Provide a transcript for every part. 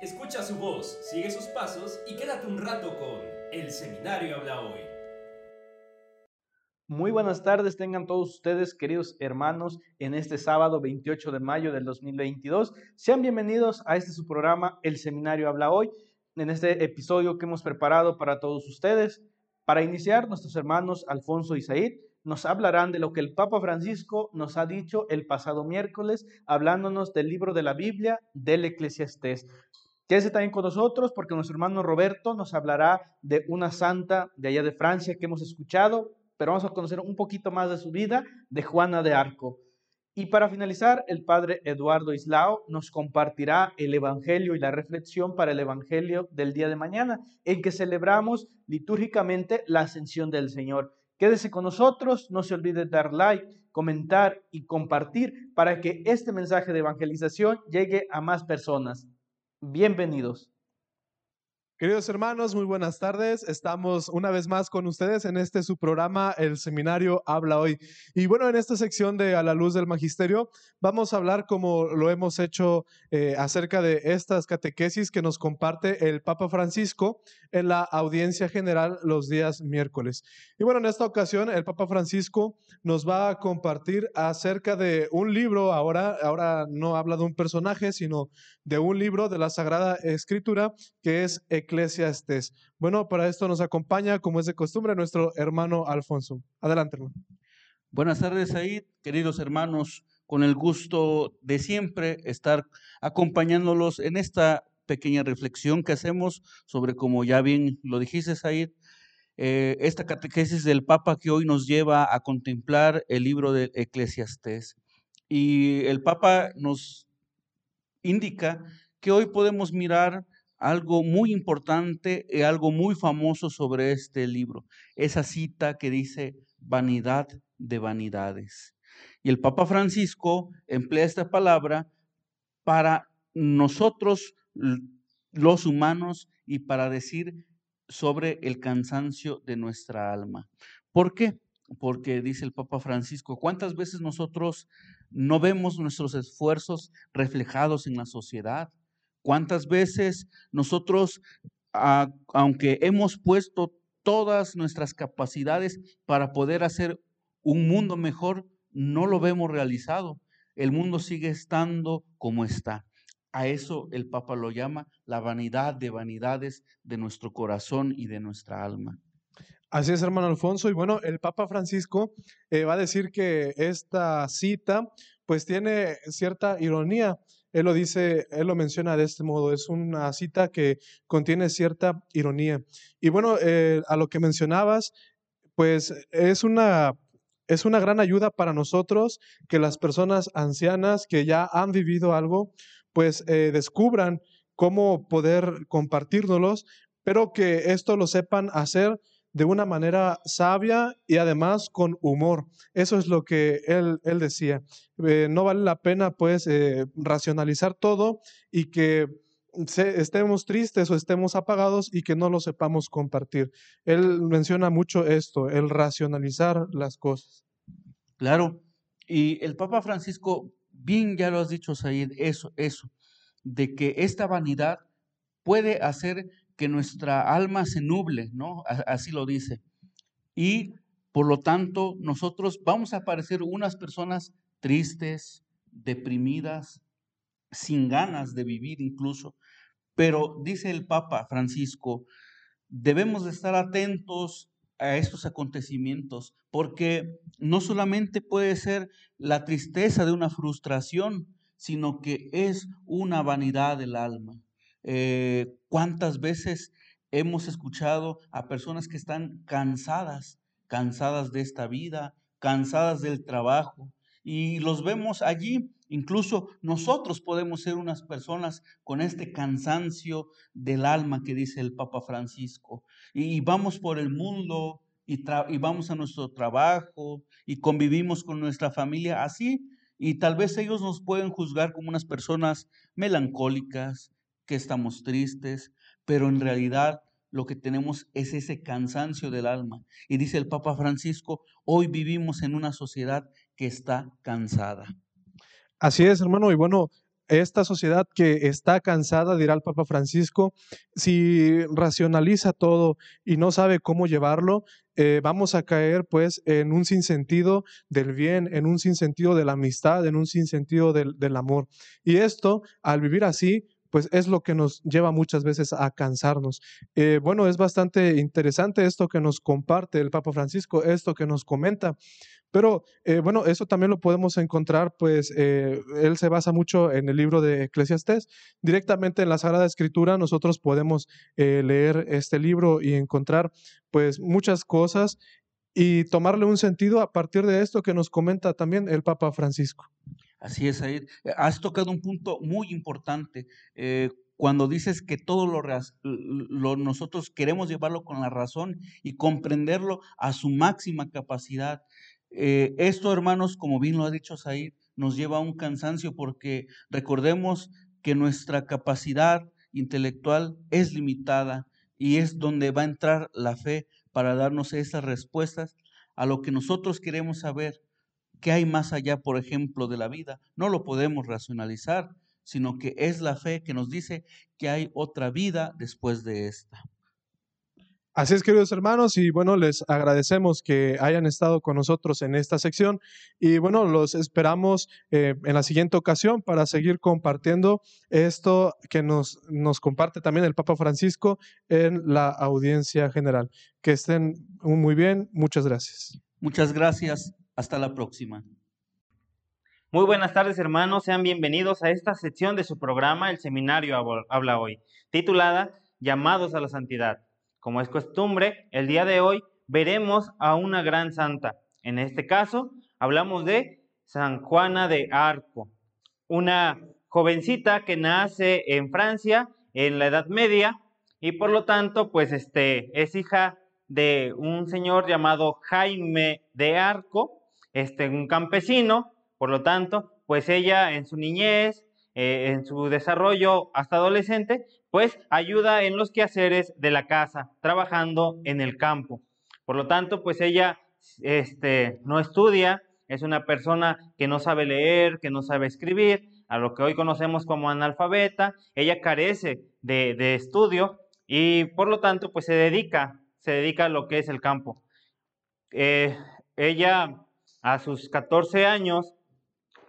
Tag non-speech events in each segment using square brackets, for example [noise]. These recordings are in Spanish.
Escucha su voz, sigue sus pasos y quédate un rato con El Seminario Habla Hoy. Muy buenas tardes, tengan todos ustedes, queridos hermanos, en este sábado 28 de mayo del 2022. Sean bienvenidos a este su programa, El Seminario Habla Hoy, en este episodio que hemos preparado para todos ustedes. Para iniciar, nuestros hermanos Alfonso y Said nos hablarán de lo que el Papa Francisco nos ha dicho el pasado miércoles, hablándonos del libro de la Biblia del Eclesiastés. Quédese también con nosotros porque nuestro hermano Roberto nos hablará de una santa de allá de Francia que hemos escuchado, pero vamos a conocer un poquito más de su vida, de Juana de Arco. Y para finalizar, el padre Eduardo Islao nos compartirá el Evangelio y la reflexión para el Evangelio del día de mañana, en que celebramos litúrgicamente la ascensión del Señor. Quédese con nosotros, no se olvide dar like, comentar y compartir para que este mensaje de evangelización llegue a más personas. Bienvenidos. Queridos hermanos, muy buenas tardes. Estamos una vez más con ustedes en este su programa, el seminario Habla Hoy. Y bueno, en esta sección de A la Luz del Magisterio, vamos a hablar, como lo hemos hecho, eh, acerca de estas catequesis que nos comparte el Papa Francisco en la audiencia general los días miércoles. Y bueno, en esta ocasión, el Papa Francisco nos va a compartir acerca de un libro, ahora, ahora no habla de un personaje, sino de un libro de la Sagrada Escritura que es Eclesiastes. Bueno, para esto nos acompaña, como es de costumbre, nuestro hermano Alfonso. Adelante, hermano. Buenas tardes, Said, queridos hermanos, con el gusto de siempre estar acompañándolos en esta pequeña reflexión que hacemos sobre, como ya bien lo dijiste, Said, eh, esta catequesis del Papa que hoy nos lleva a contemplar el libro de Eclesiastés. Y el Papa nos indica que hoy podemos mirar algo muy importante y algo muy famoso sobre este libro. Esa cita que dice vanidad de vanidades. Y el Papa Francisco emplea esta palabra para nosotros los humanos y para decir sobre el cansancio de nuestra alma. ¿Por qué? Porque dice el Papa Francisco, ¿cuántas veces nosotros no vemos nuestros esfuerzos reflejados en la sociedad? ¿Cuántas veces nosotros, aunque hemos puesto todas nuestras capacidades para poder hacer un mundo mejor, no lo vemos realizado? El mundo sigue estando como está. A eso el Papa lo llama la vanidad de vanidades de nuestro corazón y de nuestra alma. Así es, hermano Alfonso. Y bueno, el Papa Francisco eh, va a decir que esta cita pues tiene cierta ironía él lo dice, él lo menciona de este modo, es una cita que contiene cierta ironía. Y bueno, eh, a lo que mencionabas, pues es una, es una gran ayuda para nosotros que las personas ancianas que ya han vivido algo, pues eh, descubran cómo poder compartirnos, pero que esto lo sepan hacer de una manera sabia y además con humor. Eso es lo que él, él decía. Eh, no vale la pena pues eh, racionalizar todo y que estemos tristes o estemos apagados y que no lo sepamos compartir. Él menciona mucho esto, el racionalizar las cosas. Claro, y el Papa Francisco, bien ya lo has dicho, Said, eso, eso, de que esta vanidad puede hacer que nuestra alma se nuble, ¿no? Así lo dice. Y por lo tanto, nosotros vamos a parecer unas personas tristes, deprimidas, sin ganas de vivir incluso. Pero dice el Papa Francisco, debemos de estar atentos a estos acontecimientos, porque no solamente puede ser la tristeza de una frustración, sino que es una vanidad del alma. Eh, ¿Cuántas veces hemos escuchado a personas que están cansadas, cansadas de esta vida, cansadas del trabajo? Y los vemos allí. Incluso nosotros podemos ser unas personas con este cansancio del alma que dice el Papa Francisco. Y vamos por el mundo y, y vamos a nuestro trabajo y convivimos con nuestra familia así. Y tal vez ellos nos pueden juzgar como unas personas melancólicas, que estamos tristes, pero en realidad lo que tenemos es ese cansancio del alma. Y dice el Papa Francisco, hoy vivimos en una sociedad que está cansada. Así es, hermano. Y bueno, esta sociedad que está cansada, dirá el Papa Francisco, si racionaliza todo y no sabe cómo llevarlo, eh, vamos a caer pues en un sinsentido del bien, en un sinsentido de la amistad, en un sinsentido del, del amor. Y esto, al vivir así, pues es lo que nos lleva muchas veces a cansarnos. Eh, bueno, es bastante interesante esto que nos comparte el Papa Francisco, esto que nos comenta. Pero eh, bueno, eso también lo podemos encontrar, pues eh, él se basa mucho en el libro de Eclesiastés. Directamente en la Sagrada Escritura nosotros podemos leer este libro y encontrar pues muchas cosas y tomarle un sentido a partir de esto que nos comenta también el Papa Francisco. Así es, Aid. Eh, has tocado un punto muy importante. Eh, cuando dices que todo lo, nosotros queremos llevarlo con la razón y comprenderlo a su máxima capacidad. Eh, esto, hermanos, como bien lo ha dicho Said, nos lleva a un cansancio porque recordemos que nuestra capacidad intelectual es limitada y es donde va a entrar la fe para darnos esas respuestas a lo que nosotros queremos saber ¿Qué hay más allá, por ejemplo, de la vida? No lo podemos racionalizar, sino que es la fe que nos dice que hay otra vida después de esta. Así es, queridos hermanos, y bueno, les agradecemos que hayan estado con nosotros en esta sección y bueno, los esperamos eh, en la siguiente ocasión para seguir compartiendo esto que nos, nos comparte también el Papa Francisco en la audiencia general. Que estén muy bien, muchas gracias. Muchas gracias. Hasta la próxima. Muy buenas tardes hermanos, sean bienvenidos a esta sección de su programa El Seminario Habla Hoy, titulada Llamados a la Santidad. Como es costumbre, el día de hoy veremos a una gran santa. En este caso, hablamos de San Juana de Arco, una jovencita que nace en Francia en la Edad Media y por lo tanto, pues este es hija de un señor llamado Jaime de Arco, este, un campesino, por lo tanto, pues ella en su niñez, eh, en su desarrollo hasta adolescente, pues ayuda en los quehaceres de la casa, trabajando en el campo. Por lo tanto, pues ella este, no estudia, es una persona que no sabe leer, que no sabe escribir, a lo que hoy conocemos como analfabeta, ella carece de, estudio y por lo tanto, pues se dedica, se dedica a lo que es el campo. Eh, ella a sus 14 años,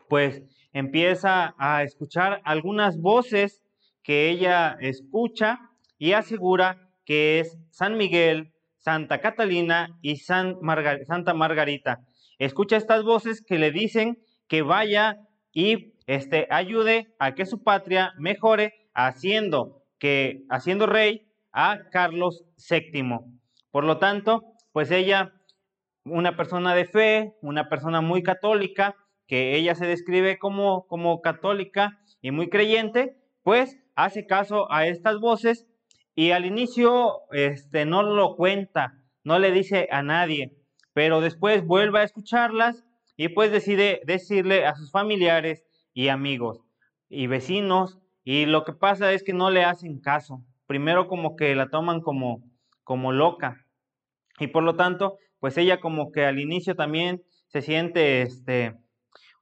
pues empieza a escuchar algunas voces que ella escucha y asegura que es San Miguel, Santa Catalina y Santa Margarita. Escucha estas voces que le dicen que vaya y este, ayude a que su patria mejore haciendo que haciendo rey a Carlos VII. Por lo tanto, pues ella una persona de fe, una persona muy católica, que ella se describe como, como católica y muy creyente, pues hace caso a estas voces y al inicio este, no lo cuenta, no le dice a nadie, pero después vuelve a escucharlas y pues decide decirle a sus familiares y amigos y vecinos y lo que pasa es que no le hacen caso. Primero como que la toman como, como loca y por lo tanto pues ella como que al inicio también se siente este,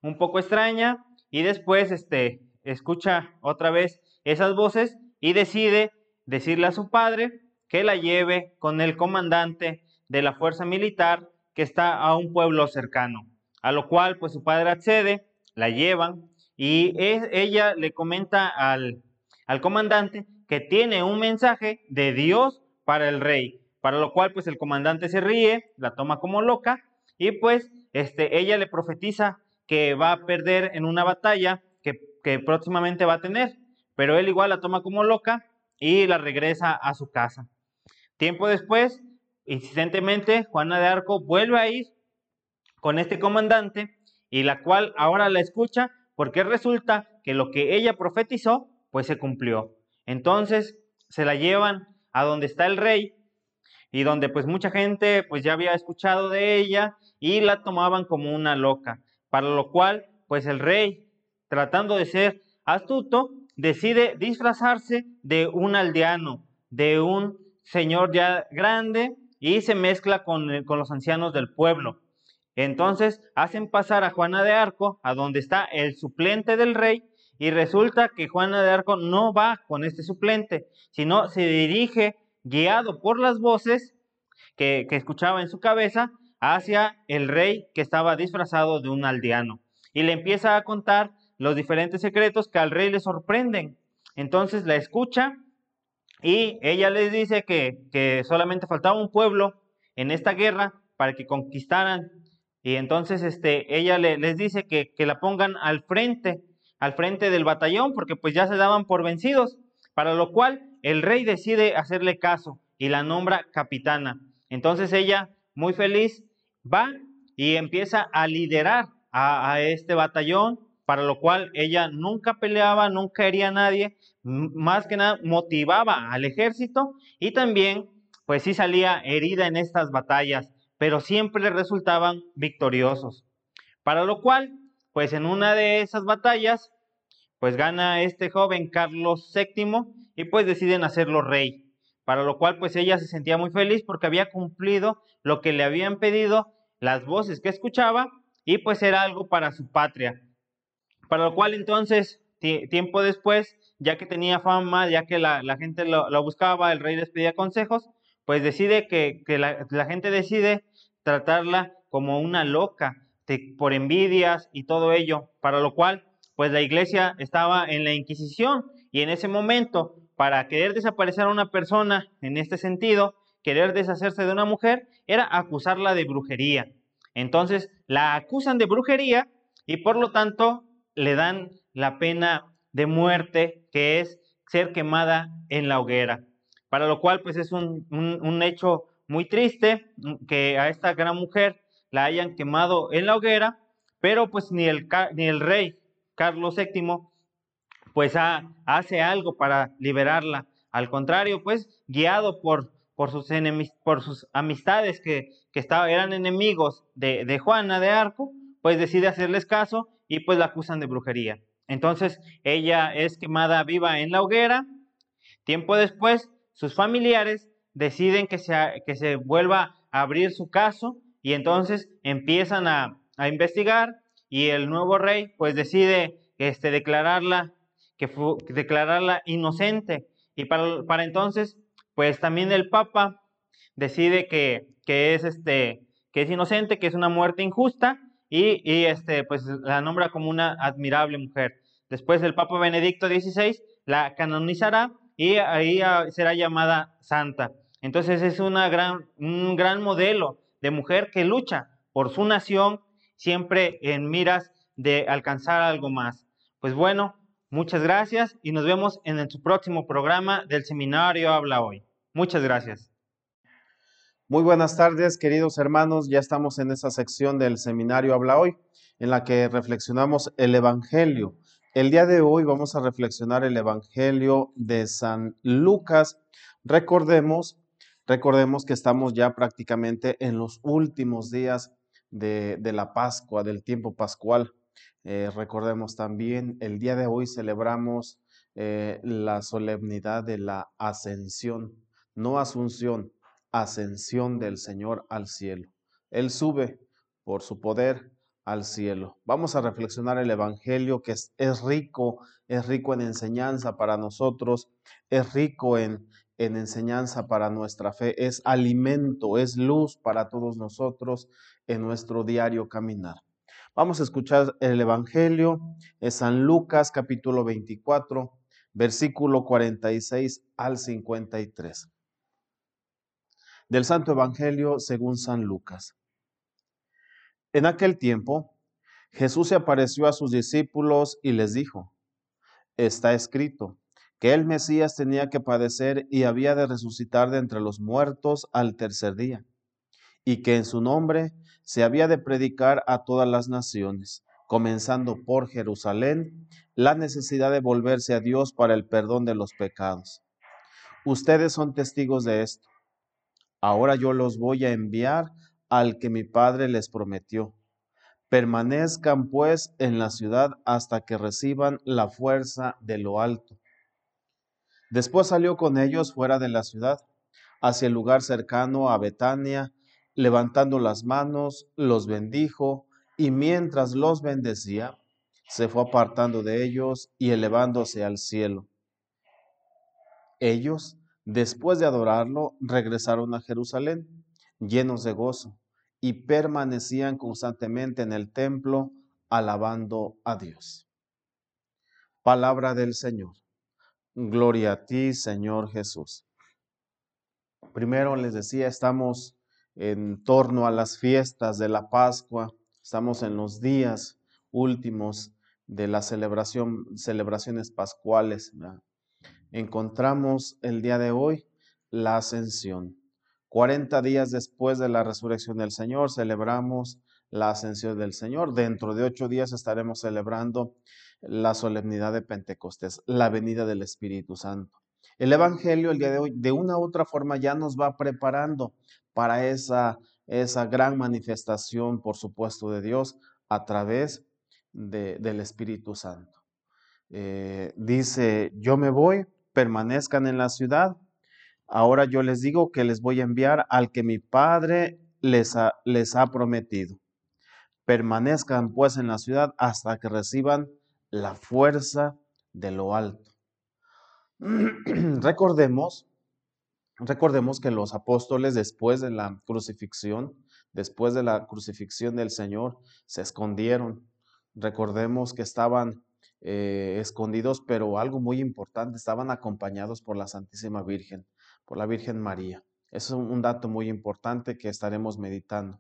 un poco extraña y después este, escucha otra vez esas voces y decide decirle a su padre que la lleve con el comandante de la fuerza militar que está a un pueblo cercano. A lo cual pues su padre accede, la llevan y ella le comenta al, al comandante que tiene un mensaje de Dios para el rey para lo cual pues el comandante se ríe, la toma como loca y pues este, ella le profetiza que va a perder en una batalla que, que próximamente va a tener, pero él igual la toma como loca y la regresa a su casa. Tiempo después, insistentemente, Juana de Arco vuelve a ir con este comandante y la cual ahora la escucha porque resulta que lo que ella profetizó pues se cumplió. Entonces se la llevan a donde está el rey y donde pues mucha gente pues ya había escuchado de ella y la tomaban como una loca, para lo cual pues el rey, tratando de ser astuto, decide disfrazarse de un aldeano, de un señor ya grande y se mezcla con, con los ancianos del pueblo. Entonces hacen pasar a Juana de Arco a donde está el suplente del rey y resulta que Juana de Arco no va con este suplente, sino se dirige, guiado por las voces que, que escuchaba en su cabeza, hacia el rey que estaba disfrazado de un aldeano. Y le empieza a contar los diferentes secretos que al rey le sorprenden. Entonces la escucha y ella les dice que, que solamente faltaba un pueblo en esta guerra para que conquistaran. Y entonces este, ella le, les dice que, que la pongan al frente, al frente del batallón, porque pues ya se daban por vencidos. Para lo cual el rey decide hacerle caso y la nombra capitana. Entonces ella, muy feliz, va y empieza a liderar a, este batallón, para lo cual ella nunca peleaba, nunca hería a nadie, más que nada motivaba al ejército y también pues sí salía herida en estas batallas, pero siempre resultaban victoriosos. Para lo cual, pues en una de esas batallas, pues gana este joven Carlos VII y pues deciden hacerlo rey. Para lo cual, pues ella se sentía muy feliz porque había cumplido lo que le habían pedido, las voces que escuchaba y pues era algo para su patria. Para lo cual entonces, tiempo después, ya que tenía fama, ya que la, gente lo, buscaba, el rey les pedía consejos, pues decide que, la, gente decide tratarla como una loca por envidias y todo ello, para lo cual pues la iglesia estaba en la Inquisición y en ese momento, para querer desaparecer a una persona en este sentido, querer deshacerse de una mujer, era acusarla de brujería. Entonces la acusan de brujería y por lo tanto le dan la pena de muerte, que es ser quemada en la hoguera. Para lo cual, pues es un, un, hecho muy triste que a esta gran mujer la hayan quemado en la hoguera, pero pues ni el, ni el rey Carlos VII pues ha, hace algo para liberarla. Al contrario, pues guiado por, por, sus, enemis, por sus amistades que, que eran enemigos de, de Juana de Arco, pues decide hacerles caso y pues la acusan de brujería. Entonces ella es quemada viva en la hoguera. Tiempo después, sus familiares deciden que se, que se vuelva a abrir su caso y entonces empiezan a, a investigar y el nuevo rey pues decide este, declararla, que fue, declararla inocente. Y para, entonces pues también el papa decide que, que, es este, que es inocente, que es una muerte injusta y, y, este, pues la nombra como una admirable mujer. Después el Papa Benedicto XVI la canonizará y ahí será llamada santa. Entonces es una gran, un gran modelo de mujer que lucha por su nación, siempre en miras de alcanzar algo más. Pues bueno, muchas gracias y nos vemos en su próximo programa del seminario Habla Hoy. Muchas gracias. Muy buenas tardes, queridos hermanos. Ya estamos en esa sección del seminario Habla Hoy, en la que reflexionamos el Evangelio. El día de hoy vamos a reflexionar el Evangelio de San Lucas. Recordemos, recordemos que estamos ya prácticamente en los últimos días de, de la Pascua, del tiempo pascual. Eh, recordemos también, el día de hoy celebramos eh, la solemnidad de la ascensión, no asunción, ascensión del Señor al cielo. Él sube por su poder al cielo. Vamos a reflexionar el Evangelio que es, es rico, es rico en enseñanza para nosotros, es rico en, en enseñanza para nuestra fe, es alimento, es luz para todos nosotros en nuestro diario caminar. Vamos a escuchar el Evangelio de San Lucas capítulo 24, versículo 46 al 53 del Santo Evangelio según San Lucas. En aquel tiempo, Jesús se apareció a sus discípulos y les dijo, está escrito que el Mesías tenía que padecer y había de resucitar de entre los muertos al tercer día, y que en su nombre se había de predicar a todas las naciones, comenzando por Jerusalén, la necesidad de volverse a Dios para el perdón de los pecados. Ustedes son testigos de esto. Ahora yo los voy a enviar al que mi padre les prometió. Permanezcan pues en la ciudad hasta que reciban la fuerza de lo alto. Después salió con ellos fuera de la ciudad, hacia el lugar cercano a Betania, levantando las manos, los bendijo, y mientras los bendecía, se fue apartando de ellos y elevándose al cielo. Ellos, después de adorarlo, regresaron a Jerusalén llenos de gozo y permanecían constantemente en el templo alabando a Dios. Palabra del Señor. Gloria a ti, Señor Jesús. Primero les decía, estamos en torno a las fiestas de la Pascua, estamos en los días últimos de la celebración, celebraciones pascuales. Encontramos el día de hoy la ascensión. 40 días después de la resurrección del Señor celebramos la ascensión del Señor. Dentro de ocho días estaremos celebrando la solemnidad de Pentecostés, la venida del Espíritu Santo. El Evangelio el día de hoy, de una u otra forma, ya nos va preparando para esa, esa gran manifestación, por supuesto, de Dios a través del Espíritu Santo. Eh, dice, yo me voy, permanezcan en la ciudad Ahora yo les digo que les voy a enviar al que mi Padre les ha, les ha prometido. Permanezcan pues en la ciudad hasta que reciban la fuerza de lo alto. [clears throat] recordemos, recordemos que los apóstoles después de la crucifixión, después de la crucifixión del Señor, se escondieron. Recordemos que estaban eh, escondidos, pero algo muy importante, estaban acompañados por la Santísima Virgen por la Virgen María. Eso es un dato muy importante que estaremos meditando.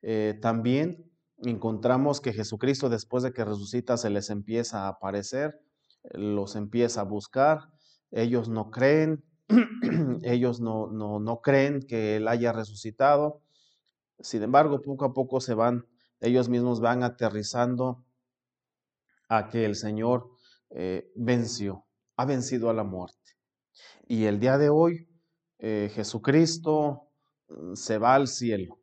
Eh, también encontramos que Jesucristo después de que resucita se les empieza a aparecer, los empieza a buscar, ellos no creen, [clears throat] ellos no, no, no creen que Él haya resucitado. Sin embargo, poco a poco se van, ellos mismos van aterrizando a que el Señor eh, venció, ha vencido a la muerte. Y el día de hoy eh, Jesucristo mm, se va al cielo.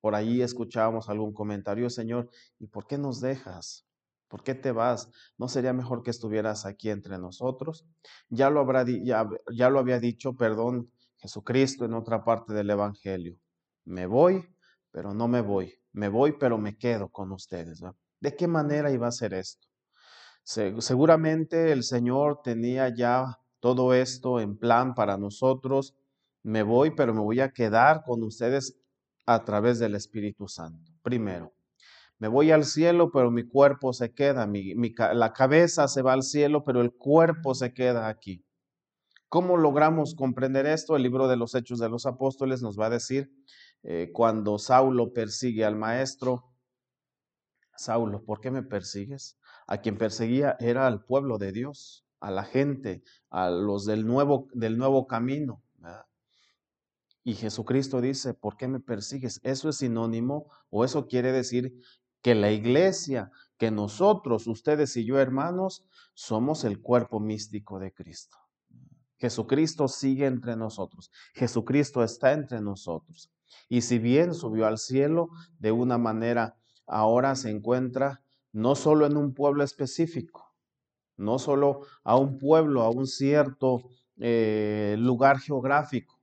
Por ahí escuchábamos algún comentario, Señor, ¿y por qué nos dejas? ¿Por qué te vas? ¿No sería mejor que estuvieras aquí entre nosotros? Ya lo, habrá, ya, ya lo había dicho, perdón, Jesucristo en otra parte del Evangelio. Me voy, pero no me voy. Me voy, pero me quedo con ustedes. ¿De qué manera iba a ser esto? seguramente el Señor tenía ya todo esto en plan para nosotros. Me voy, pero me voy a quedar con ustedes a través del Espíritu Santo. Primero, me voy al cielo, pero mi cuerpo se queda, mi, la cabeza se va al cielo, pero el cuerpo se queda aquí. ¿Cómo logramos comprender esto? El libro de los Hechos de los Apóstoles nos va a decir eh, cuando Saulo persigue al maestro, Saulo, ¿por qué me persigues? A quien perseguía era al pueblo de Dios a la gente, a los del nuevo, del nuevo camino. Y Jesucristo dice, ¿por qué me persigues? Eso es sinónimo o eso quiere decir que la iglesia, que nosotros, ustedes y yo hermanos, somos el cuerpo místico de Cristo. Jesucristo sigue entre nosotros. Jesucristo está entre nosotros. Y si bien subió al cielo de una manera, ahora se encuentra no solo en un pueblo específico, no solo a un pueblo, a un cierto eh, lugar geográfico,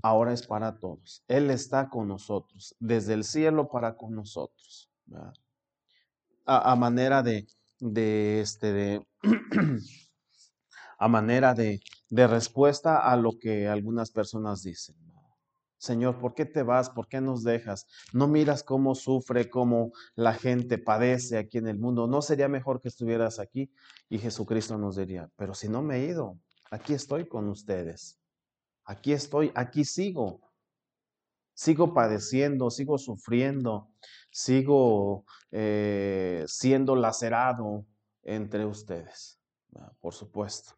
ahora es para todos. Él está con nosotros, desde el cielo para con nosotros. A, manera de, de este, [clears throat] a manera de, de respuesta a lo que algunas personas dicen. Señor, ¿por qué te vas? ¿Por qué nos dejas? ¿No miras cómo sufre, cómo la gente padece aquí en el mundo? ¿No sería mejor que estuvieras aquí? Y Jesucristo nos diría, pero si no me he ido, aquí estoy con ustedes. Aquí estoy, aquí sigo. Sigo padeciendo, sigo sufriendo, sigo eh, siendo lacerado entre ustedes, por supuesto.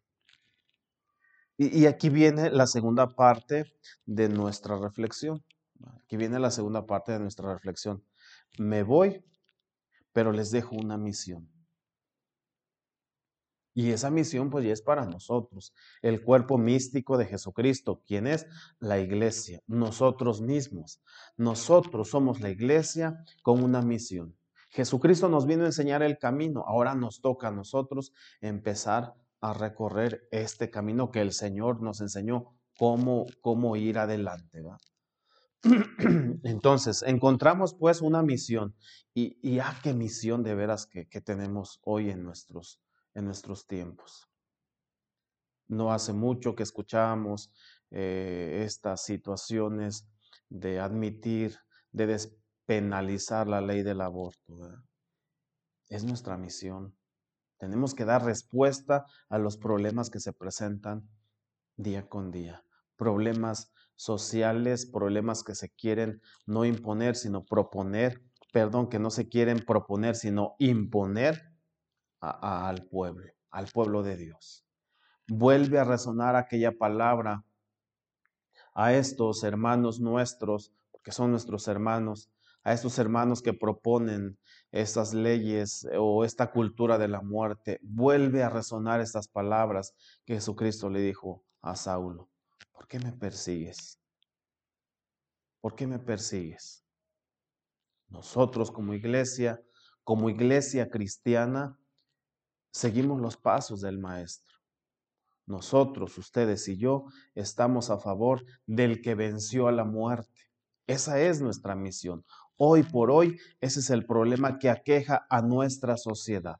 Y, aquí viene la segunda parte de nuestra reflexión. Aquí viene la segunda parte de nuestra reflexión. Me voy, pero les dejo una misión. Y esa misión pues ya es para nosotros, el cuerpo místico de Jesucristo. ¿Quién es? La iglesia, nosotros mismos. Nosotros somos la iglesia con una misión. Jesucristo nos vino a enseñar el camino, ahora nos toca a nosotros empezar a recorrer este camino que el Señor nos enseñó cómo, cómo ir adelante. [clears throat] Entonces, encontramos pues una misión. Y, y ah, qué misión de veras que, que tenemos hoy en nuestros, en nuestros tiempos. No hace mucho que escuchamos eh, estas situaciones de admitir, de despenalizar la ley del aborto. Es nuestra misión. Tenemos que dar respuesta a los problemas que se presentan día con día. Problemas sociales, problemas que se quieren no imponer, sino proponer, perdón, que no se quieren proponer, sino imponer al pueblo, al pueblo de Dios. Vuelve a resonar aquella palabra a estos hermanos nuestros, porque son nuestros hermanos, a estos hermanos que proponen estas leyes o esta cultura de la muerte, vuelve a resonar estas palabras que Jesucristo le dijo a Saulo. ¿Por qué me persigues? ¿Por qué me persigues? Nosotros como iglesia, como iglesia cristiana, seguimos los pasos del Maestro. Nosotros, ustedes y yo, estamos a favor del que venció a la muerte. Esa es nuestra misión. Hoy por hoy, ese es el problema que aqueja a nuestra sociedad.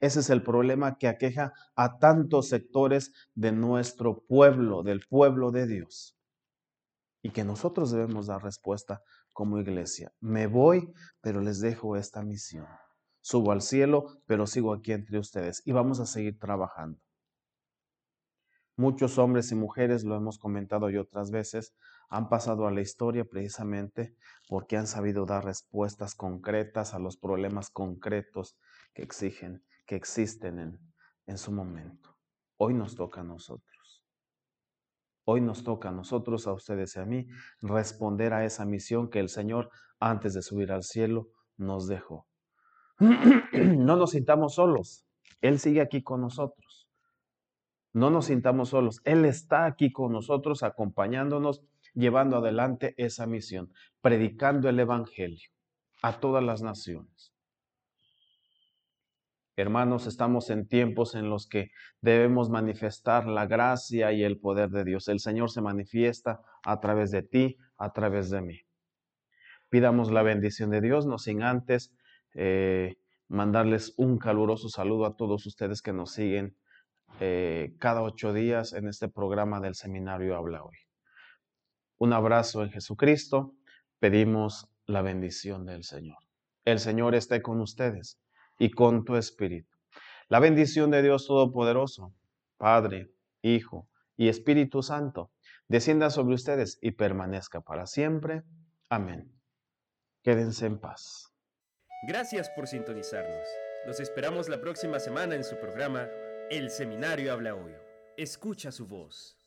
Ese es el problema que aqueja a tantos sectores de nuestro pueblo, del pueblo de Dios. Y que nosotros debemos dar respuesta como iglesia. Me voy, pero les dejo esta misión. Subo al cielo, pero sigo aquí entre ustedes y vamos a seguir trabajando. Muchos hombres y mujeres, lo hemos comentado yo otras veces, han pasado a la historia precisamente porque han sabido dar respuestas concretas a los problemas concretos que exigen, que existen en, en su momento. Hoy nos toca a nosotros. Hoy nos toca a nosotros, a ustedes y a mí, responder a esa misión que el Señor, antes de subir al cielo, nos dejó. [clears throat] No nos sintamos solos. Él sigue aquí con nosotros. No nos sintamos solos. Él está aquí con nosotros, acompañándonos, llevando adelante esa misión, predicando el Evangelio a todas las naciones. Hermanos, estamos en tiempos en los que debemos manifestar la gracia y el poder de Dios. El Señor se manifiesta a través de ti, a través de mí. Pidamos la bendición de Dios, no sin antes eh, mandarles un caluroso saludo a todos ustedes que nos siguen eh, cada ocho días en este programa del seminario Habla Hoy. Un abrazo en Jesucristo. Pedimos la bendición del Señor. El Señor esté con ustedes y con tu espíritu. La bendición de Dios Todopoderoso, Padre, Hijo y Espíritu Santo, descienda sobre ustedes y permanezca para siempre. Amén. Quédense en paz. Gracias por sintonizarnos. Los esperamos la próxima semana en su programa El Seminario Habla Hoy. Escucha su voz.